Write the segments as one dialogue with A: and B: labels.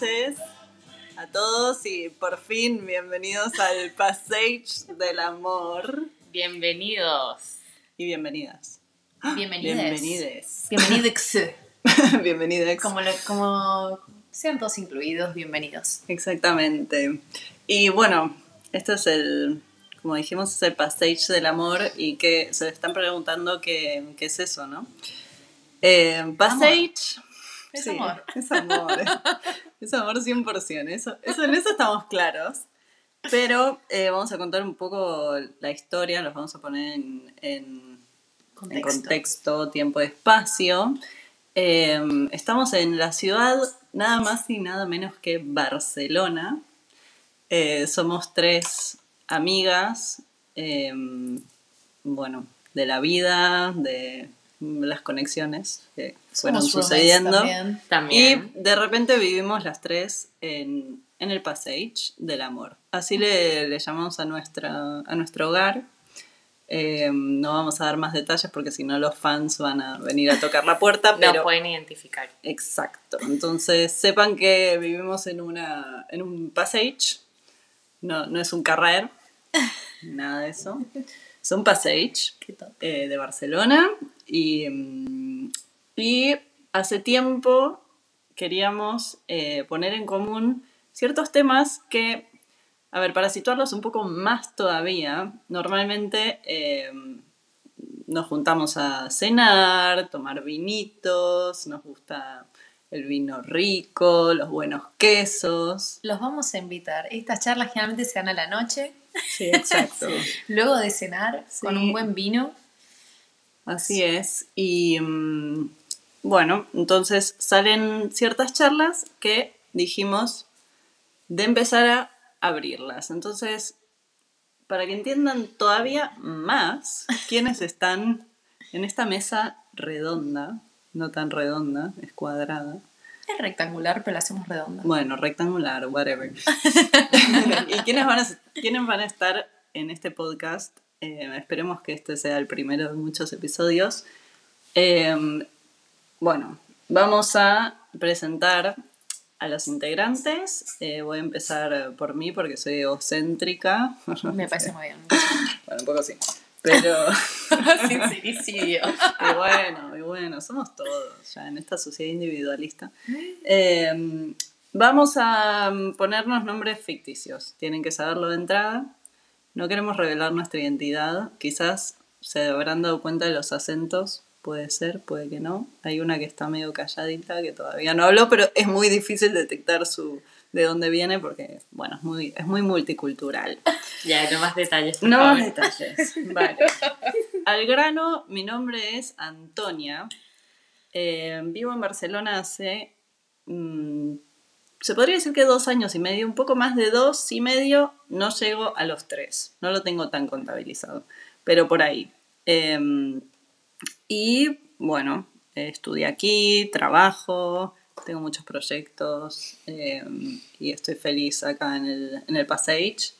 A: noches.
B: A todos y por fin bienvenidos al Passage del Amor
C: Bienvenidos.
B: y bienvenidas.
A: Bienvenides.
B: Bienvenides.
A: Bienvenidex.
B: Bienvenides.
A: Como, lo- como sean todos incluidos, bienvenidos.
B: Exactamente. Y bueno, esto es el, como dijimos, es el Passage del Amor y que se están preguntando qué, qué es eso, ¿no? Eh, passage...
A: Es
B: sí,
A: amor.
B: Es amor. es amor 100%. Eso, eso, en eso estamos claros. Pero eh, vamos a contar un poco la historia, los vamos a poner en, en- en contexto, tiempo espacio. Eh, estamos en la ciudad nada más y nada menos que Barcelona. Eh, somos tres amigas, eh, bueno, de la vida, de las conexiones que fueron
A: Somos
B: sucediendo.
A: también.
C: También.
B: Y de repente vivimos las tres en, en el Passage del Amor. Así le, le llamamos a, nuestra, a nuestro hogar. Eh, no vamos a dar más detalles porque si no los fans van a venir a tocar la puerta, pero...
C: pueden identificar.
B: Exacto. Entonces sepan que vivimos en, una, en un Passage. No, no es un carrer. Nada de eso. Es un Passage eh, de Barcelona y, mm, y hace tiempo queríamos eh, poner en común ciertos temas que, a ver, para situarlos un poco más todavía, normalmente eh, nos juntamos a cenar, tomar vinitos, nos gusta el vino rico, los buenos quesos.
A: Los vamos a invitar. Estas charlas generalmente se dan a la noche,
B: Sí, exacto.
A: luego de cenar,
B: Sí.
A: con un buen vino.
B: Así es. Y mm, bueno, entonces salen ciertas charlas que dijimos de empezar a abrirlas. Entonces, para que entiendan todavía más quiénes están en esta mesa redonda, no tan redonda, es cuadrada.
A: Es rectangular, pero la hacemos redonda.
B: Bueno, rectangular, whatever. ¿Y quiénes van, a, quiénes van a estar en este podcast? Eh, esperemos que este sea el primero de muchos episodios. Eh, bueno, vamos a presentar a los integrantes. Eh, voy a empezar por mí porque soy egocéntrica.
A: Me parece muy bien.
B: Bueno, un poco sí. Pero,
A: Sincericidio.
B: y bueno, y bueno, somos todos ya en esta sociedad individualista. Eh, vamos a ponernos nombres ficticios. Tienen que saberlo de entrada. No queremos revelar nuestra identidad. Quizás se habrán dado cuenta de los acentos. Puede ser, puede que no. Hay una que está medio calladita que todavía no habló, pero es muy difícil detectar su de dónde viene porque, bueno, es muy, es muy multicultural.
C: Ya, no más detalles. por
B: No
C: favor.
B: más detalles. Vale. Al grano, mi nombre es Antonia. Eh, vivo en Barcelona hace. mm, se podría decir que dos años y medio, un poco más de dos y medio, no llego a los tres. No lo tengo tan contabilizado, pero por ahí. Eh, y bueno, eh, estudié aquí, trabajo, tengo muchos proyectos eh, y estoy feliz acá en el, en el Passage.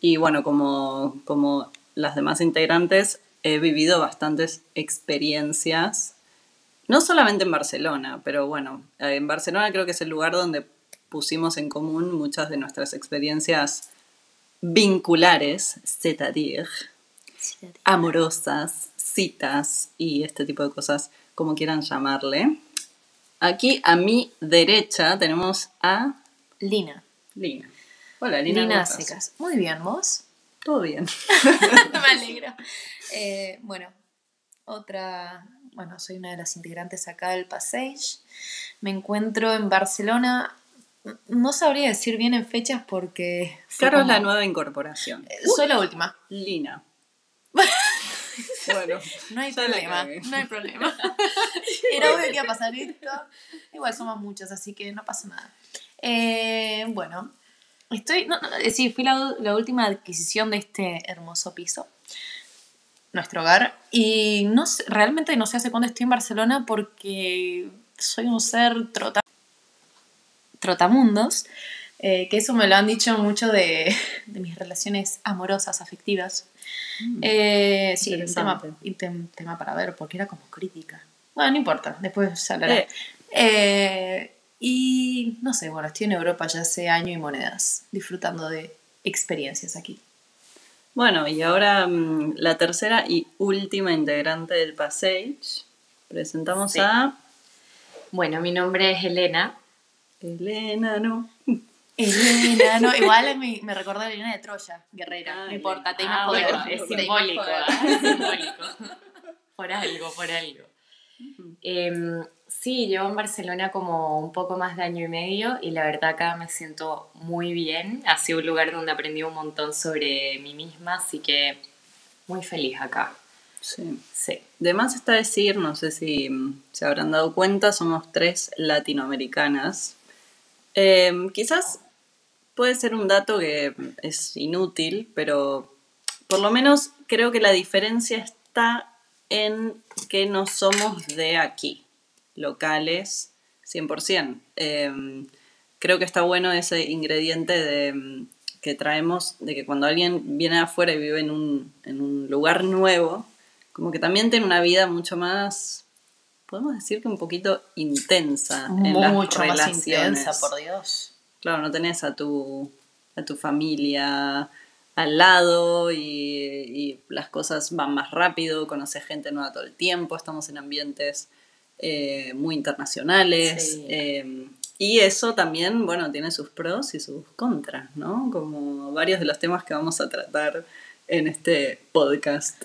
B: Y bueno, como, como las demás integrantes, he vivido bastantes experiencias, no solamente en Barcelona, pero bueno, eh, en Barcelona creo que es el lugar donde pusimos en común muchas de nuestras experiencias vinculares, c'est-à-dire amorosas, citas y este tipo de cosas, como quieran llamarle. Aquí a mi derecha tenemos a
A: Lina.
B: Lina. Hola, Lina.
A: Lina. Secas. Muy bien, ¿vos?
B: Todo bien.
A: Me alegro. Eh, bueno, otra, bueno, soy una de las integrantes acá del Passage. Me encuentro en Barcelona. No sabría decir bien en fechas porque...
B: Caro es
A: como-
B: la nueva incorporación.
A: Eh, Soy la última.
B: Lina. Bueno,
A: No hay problema. No hay problema. Era obvio que iba a pasar esto. Igual somos muchos, así que no pasa nada. Eh, bueno, estoy. No, no, sí, fui la, la última adquisición de este hermoso piso. Nuestro hogar. Y no sé- realmente no sé hace cuándo estoy en Barcelona porque soy un ser trota, trotamundos. Eh, que eso me lo han dicho mucho de, de mis relaciones amorosas, afectivas. Eh, sí, un tema, un tem- tema para ver, porque era como crítica. Bueno, no importa, después hablaré.
B: Eh.
A: Eh, no sé, bueno, estoy en Europa ya hace año y monedas, disfrutando de experiencias aquí.
B: Bueno, y ahora mm, la tercera y última integrante del Passage. Presentamos
C: Sí.
B: a
C: Bueno, mi nombre es Elena.
B: Elena, ¿no?
A: Elena, no, igual me, me recordó a Elena de Troya, guerrera,
B: Ah,
A: no importa, te
C: Ah,
A: poder.
C: bueno, es simbólico,
A: poder.
C: ¿ah? Es simbólico. Por algo, por algo. Em, sí, llevo en Barcelona como un poco más de año y medio y la verdad acá me siento muy bien. Ha sido un lugar donde aprendí un montón sobre mí misma, así que muy feliz acá.
B: Sí.
C: Sí.
B: De más está decir, no sé si mm, se habrán dado cuenta, somos tres latinoamericanas. Eh, quizás puede ser un dato que es inútil, pero por lo menos creo que la diferencia está en que no somos de aquí, locales, 100%. Eh, creo que está bueno ese ingrediente de, mm, que traemos, de que cuando alguien viene afuera y vive en un, en un lugar nuevo, como que también tiene una vida mucho más, podemos decir que un poquito intensa en las
A: Mucho más intensa, por Dios.
B: Claro, no tenés a tu, a tu familia al lado y, y las cosas van más rápido, conoces gente nueva todo el tiempo, estamos en ambientes eh, muy internacionales.
C: Sí.
B: eh, y eso también, bueno, tiene sus pros y sus contras, ¿no? Como varios de los temas que vamos a tratar en este podcast.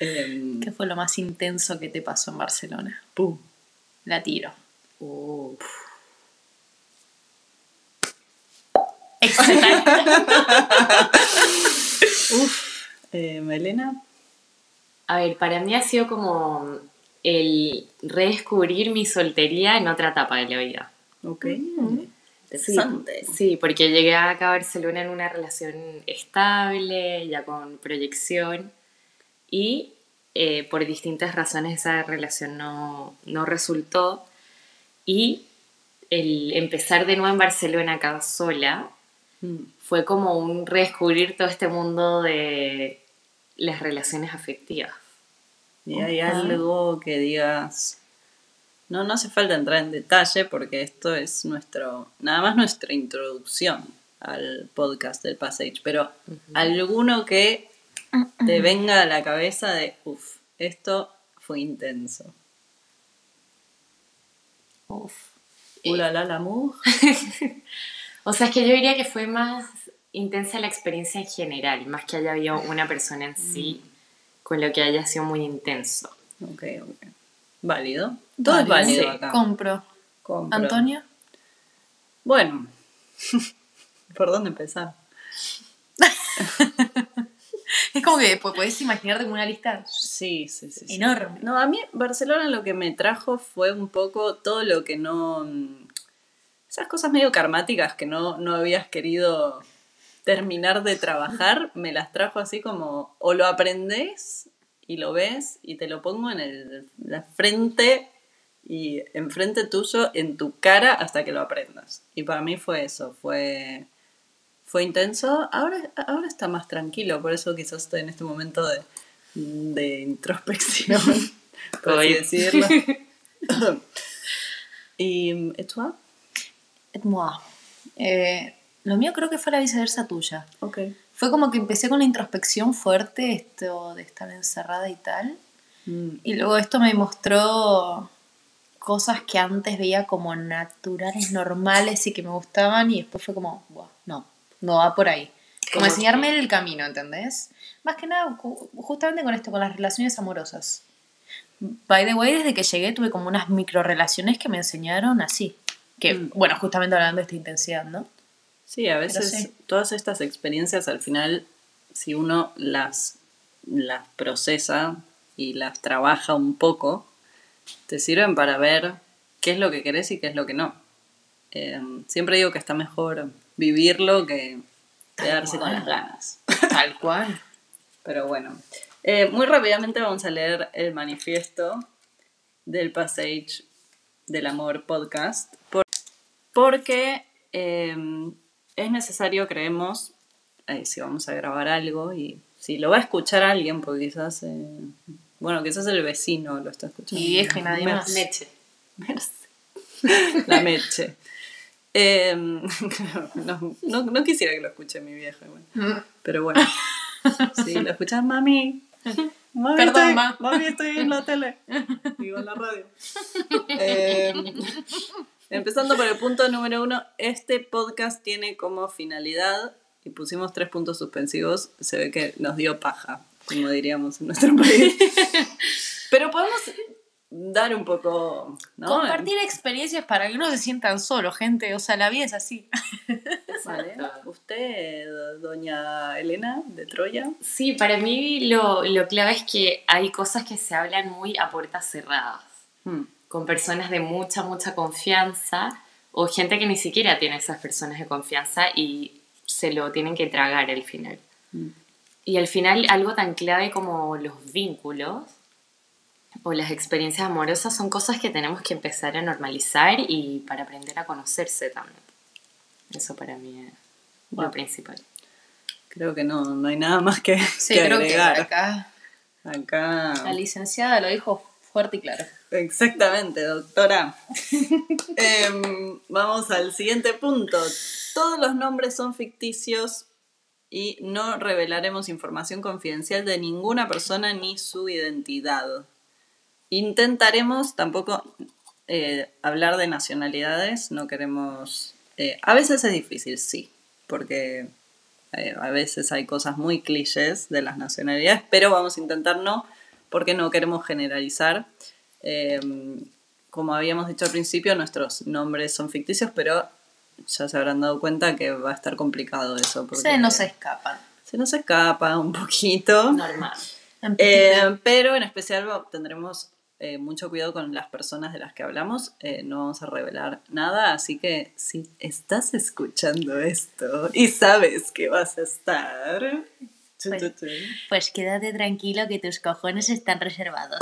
B: Em,
A: ¿Qué fue lo más intenso que te pasó en Barcelona?
B: pum.
A: La tiro.
C: Uf.
A: Excelente.
B: Eh, Melena.
C: A ver, para mí ha sido como el redescubrir mi soltería en otra etapa de la vida.
B: Ok.
C: Sí,
B: Interesante.
C: sí, porque llegué acá a Barcelona en una relación estable, ya con proyección, y eh, por distintas razones esa relación no, no resultó. Y el empezar de nuevo en Barcelona acá sola
B: Mm.
C: fue como un redescubrir todo este mundo de las relaciones afectivas.
B: Y hay
A: Ajá.
B: algo que digas. No, no hace falta entrar en detalle porque esto es nuestro, nada más nuestra introducción al podcast del Passage, pero alguno que te venga a la cabeza de, uff, esto fue intenso.
A: Uf.
B: Ula la la mu.
C: O sea, es que yo diría que fue más intensa la experiencia en general, más que haya habido una persona en sí con lo que haya sido muy intenso.
B: Ok, ok. Válido. Todo es válido
C: sí.
B: acá.
A: Compro.
B: Compro.
A: ¿Antonio?
B: Bueno, ¿por dónde empezar?
A: Es como que podés imaginarte como una lista
B: Sí, sí, sí. sí.
A: enorme.
B: No, a mí Barcelona lo que me trajo fue un poco todo lo que no... mm, Esas cosas medio karmáticas que no, no habías querido terminar de trabajar, me las trajo así como, o lo aprendes y lo ves y te lo pongo en el, la frente y enfrente tuyo, en tu cara, hasta que lo aprendas. Y para mí fue eso, fue, fue intenso. Ahora, ahora está más tranquilo, por eso quizás estoy en este momento de, de introspección, por así decirlo. ¿Y?
A: Et moi. Eh, lo mío creo que fue la viceversa tuya.
B: Ok.
A: Fue como que empecé con la introspección fuerte, esto de estar encerrada y tal.
B: Mm,
A: Y luego esto me mostró cosas que antes veía como naturales, normales y que me gustaban y después fue como, "Buah, no, no va por ahí. Como
C: ¿Cómo
A: enseñarme el camino, ¿entendés? Más que nada, ju- justamente con esto, con las relaciones amorosas. By the way, desde que llegué tuve como unas micro relaciones que me enseñaron así. Que,
B: Mm.
A: bueno, justamente hablando de esta intensidad, ¿no?
B: Sí, a veces
A: sí.
B: todas estas experiencias al final, si uno las, las procesa y las trabaja un poco, te sirven para ver qué es lo que querés y qué es lo que no. Eh, siempre digo que está mejor vivirlo que quedarse con las ganas.
A: Tal cual.
B: Pero bueno, Eh, muy rápidamente vamos a leer el manifiesto del Passage del Amor podcast, por- porque eh, es necesario, creemos, eh, si vamos a grabar algo y si lo va a escuchar alguien, porque quizás, eh, bueno, quizás el vecino lo está escuchando.
A: Mi vieja y nadie más.
C: Meche.
B: La meche. Eh, no, no- no quisiera que lo escuche mi vieja, igual. pero bueno. Si lo escuchas, mami. Mami,
A: Perdón,
B: estoy,
A: ma.
B: mami, estoy en la tele. Digo, en la radio. Eh, empezando por el punto número uno, este podcast tiene como finalidad, y pusimos tres puntos suspensivos, se ve que nos dio paja, como diríamos en nuestro país. Pero podemos dar un poco, ¿no?
A: Compartir experiencias para que no se sientan solos, gente. O sea, la vida es así.
B: Vale. Usted, doña Elena de Troya.
C: Sí, para mí lo, lo clave es que hay cosas que se hablan muy a puertas cerradas,
B: Hmm.
C: con personas de mucha, mucha confianza o gente que ni siquiera tiene esas personas de confianza y se lo tienen que tragar al final.
B: Mm.
C: Y al final algo tan clave como los vínculos o las experiencias amorosas son cosas que tenemos que empezar a normalizar y para aprender a conocerse también. Eso para mí es lo principal.
B: Creo que no, no hay nada más que,
A: Sí,
B: que
A: creo que
B: agregar.
A: acá
B: Acá.
A: la licenciada lo dijo fuerte y claro.
B: Exactamente, doctora. Em, vamos al siguiente punto. Todos los nombres son ficticios y no revelaremos información confidencial de ninguna persona ni su identidad. Intentaremos tampoco eh, hablar de nacionalidades, no queremos... eh, a veces es difícil, sí, porque eh, a veces hay cosas muy clichés de las nacionalidades, pero vamos a intentar no, porque no queremos generalizar. Como habíamos dicho al principio, nuestros nombres son ficticios, pero ya se habrán dado cuenta que va a estar complicado eso. Porque
A: Se nos escapan.
B: se nos escapa un poquito.
C: Normal.
B: Eh, pero en especial tendremos eh, mucho cuidado con las personas de las que hablamos. Eh, no vamos a revelar nada, así que si estás escuchando esto y sabes que vas a estar... chu,
A: Pues quédate tranquilo que tus cojones están reservados.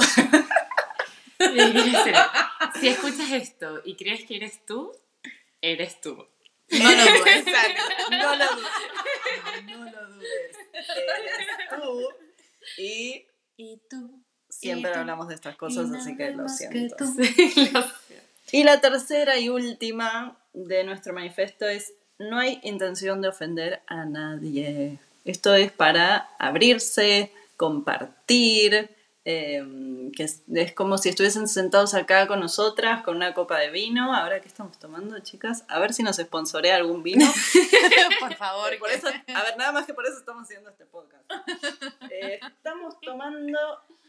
C: Si escuchas esto y crees que eres tú, eres tú.
A: No lo dudes.
B: No lo dudes. No lo dudes. Eres tú. Y
A: Y tú.
B: Siempre
A: Y
B: hablamos de estas cosas, así que lo
A: que
B: siento. Y la tercera y última de nuestro manifiesto es no hay intención de ofender a nadie. Esto es para abrirse, compartir, eh, que es, es como si estuviesen sentados acá con nosotras con una copa de vino. Ahora, ¿qué estamos tomando, chicas? A ver si nos sponsorea algún vino.
A: Por favor.
B: Por
A: que-
B: eso, a ver, nada más que por eso estamos haciendo este podcast. Eh, estamos tomando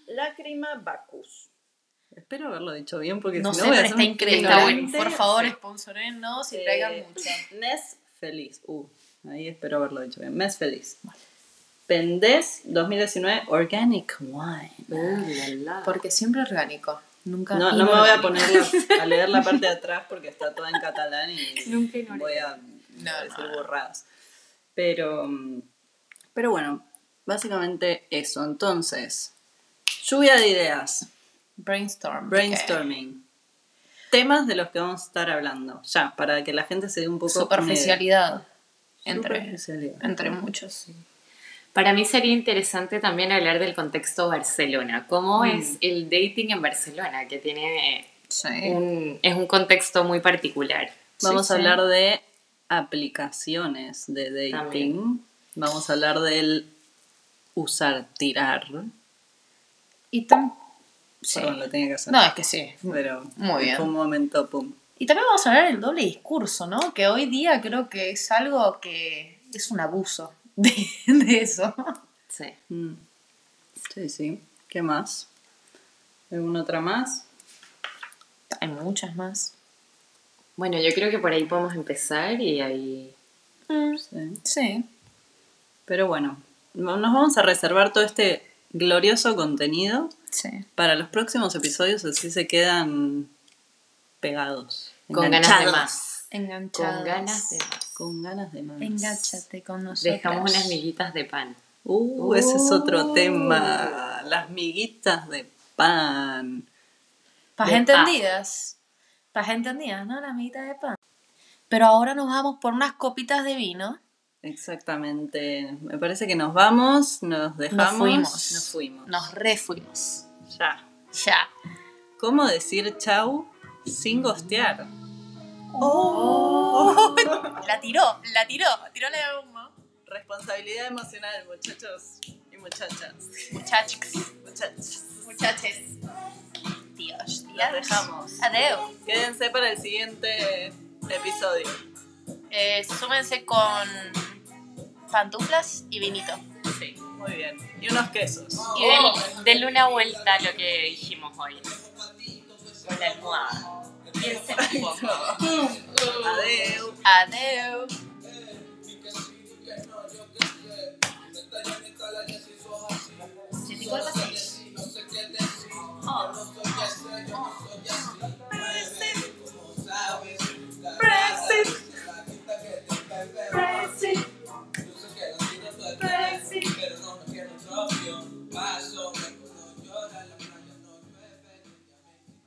B: Lágrima Bacchus. Espero haberlo dicho bien porque
A: No
B: si
A: sé,
B: no a
A: pero está increíble. Por favor, sponsorenos y traigan
B: Eh,
A: mucho.
B: Mes Feliz. Uh, ahí espero haberlo dicho bien. Mes Feliz. Pendes 2019 Organic Wine.
C: Uh, la, la.
A: Porque siempre orgánico. Nunca.
B: No, no me voy a poner a leer la parte de atrás porque está toda en catalán y
C: Nunca
B: voy a
A: No,
B: decir
A: no, no.
B: borradas. Pero, mm, pero bueno, básicamente eso. Entonces, lluvia de ideas,
A: Brainstorm.
B: brainstorming. Temas de los que vamos a estar hablando, ya, para que la gente se dé un poco...
A: Superficialidad. Entre,
B: Superficialidad.
A: entre muchos.
C: Para mí sería interesante también hablar del contexto Barcelona. ¿Cómo
B: Mm.
C: es el dating en Barcelona? Que tiene
A: Sí.
C: un, es un contexto muy particular.
B: Vamos
A: Sí,
B: a
A: sí.
B: hablar de aplicaciones de dating.
C: También.
B: Vamos a hablar del usar, tirar.
A: Y tam- sí.
B: Perdón, lo tenía que hacer.
A: No, es que sí.
B: Pero
A: Muy bien.
B: fue un momento, pum.
A: Y también vamos a hablar del doble discurso, ¿no? Que hoy día creo que es algo que es un abuso de, de eso.
C: Sí.
B: Mm. Sí, sí. ¿Qué más? ¿Alguna otra más?
A: Hay muchas más.
C: Bueno, yo creo que por ahí podemos empezar y ahí...
B: Sí.
A: Sí.
B: Pero bueno, no- nos vamos a reservar todo este glorioso contenido
A: Sí.
B: para los próximos episodios, así se quedan pegados.
C: Con ganas de más.
A: Enganchados.
C: Con ganas de más.
B: Con ganas de más.
A: Engáchate con nosotros.
C: Dejamos unas miguitas de pan.
B: Uh, ese es otro
A: Uh.
B: tema. Las miguitas de pan.
A: Para entendidas. Para entendidas, ¿no? La mitad de pan. Pero ahora nos vamos por unas copitas de vino.
B: Exactamente. Me parece que nos vamos, nos dejamos.
A: Nos fuimos.
B: Nos fuimos.
A: Nos refuimos.
B: Ya.
A: Ya.
B: ¿Cómo decir chau sin gostear?
A: Oh. La tiró, la tiró, tiró la de humo.
B: Responsabilidad emocional, muchachos y muchachas.
A: Muchachos,
B: Muchachos.
A: muchaches. Dios,
B: Los
A: Dios.
B: dejamos.
A: Adeu.
B: Quédense para el siguiente episodio.
A: Eh, súmense con pantuflas y vinito.
B: Sí, muy bien. Y unos quesos.
C: Y del- denle una vuelta a lo que dijimos hoy.